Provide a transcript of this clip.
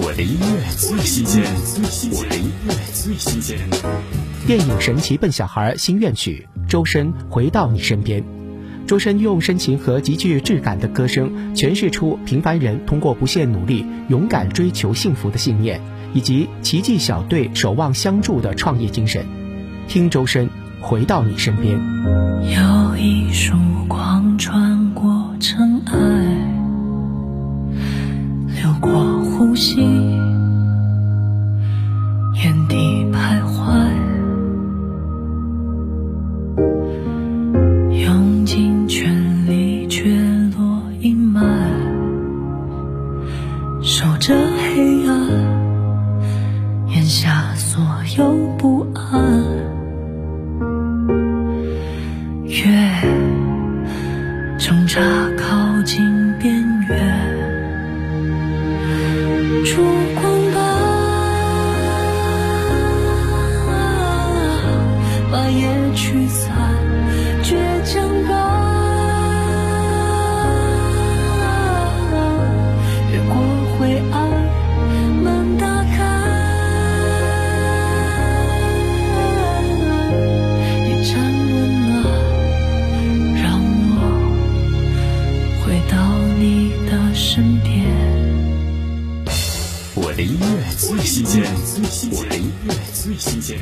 我的音乐最新鲜，我的音乐最新鲜。电影《神奇笨小孩》心愿曲，周深回到你身边。周深用深情和极具质感的歌声，诠释出平凡人通过不懈努力、勇敢追求幸福的信念，以及奇迹小队守望相助的创业精神。听周深回到你身边。有一束光穿过尘埃，流过呼吸，原地徘徊，用尽全力却落阴霾，守着黑暗，咽下所有不安。越挣扎靠近边烛光吧，把夜驱散，的音乐最新鲜，我的音乐最新鲜。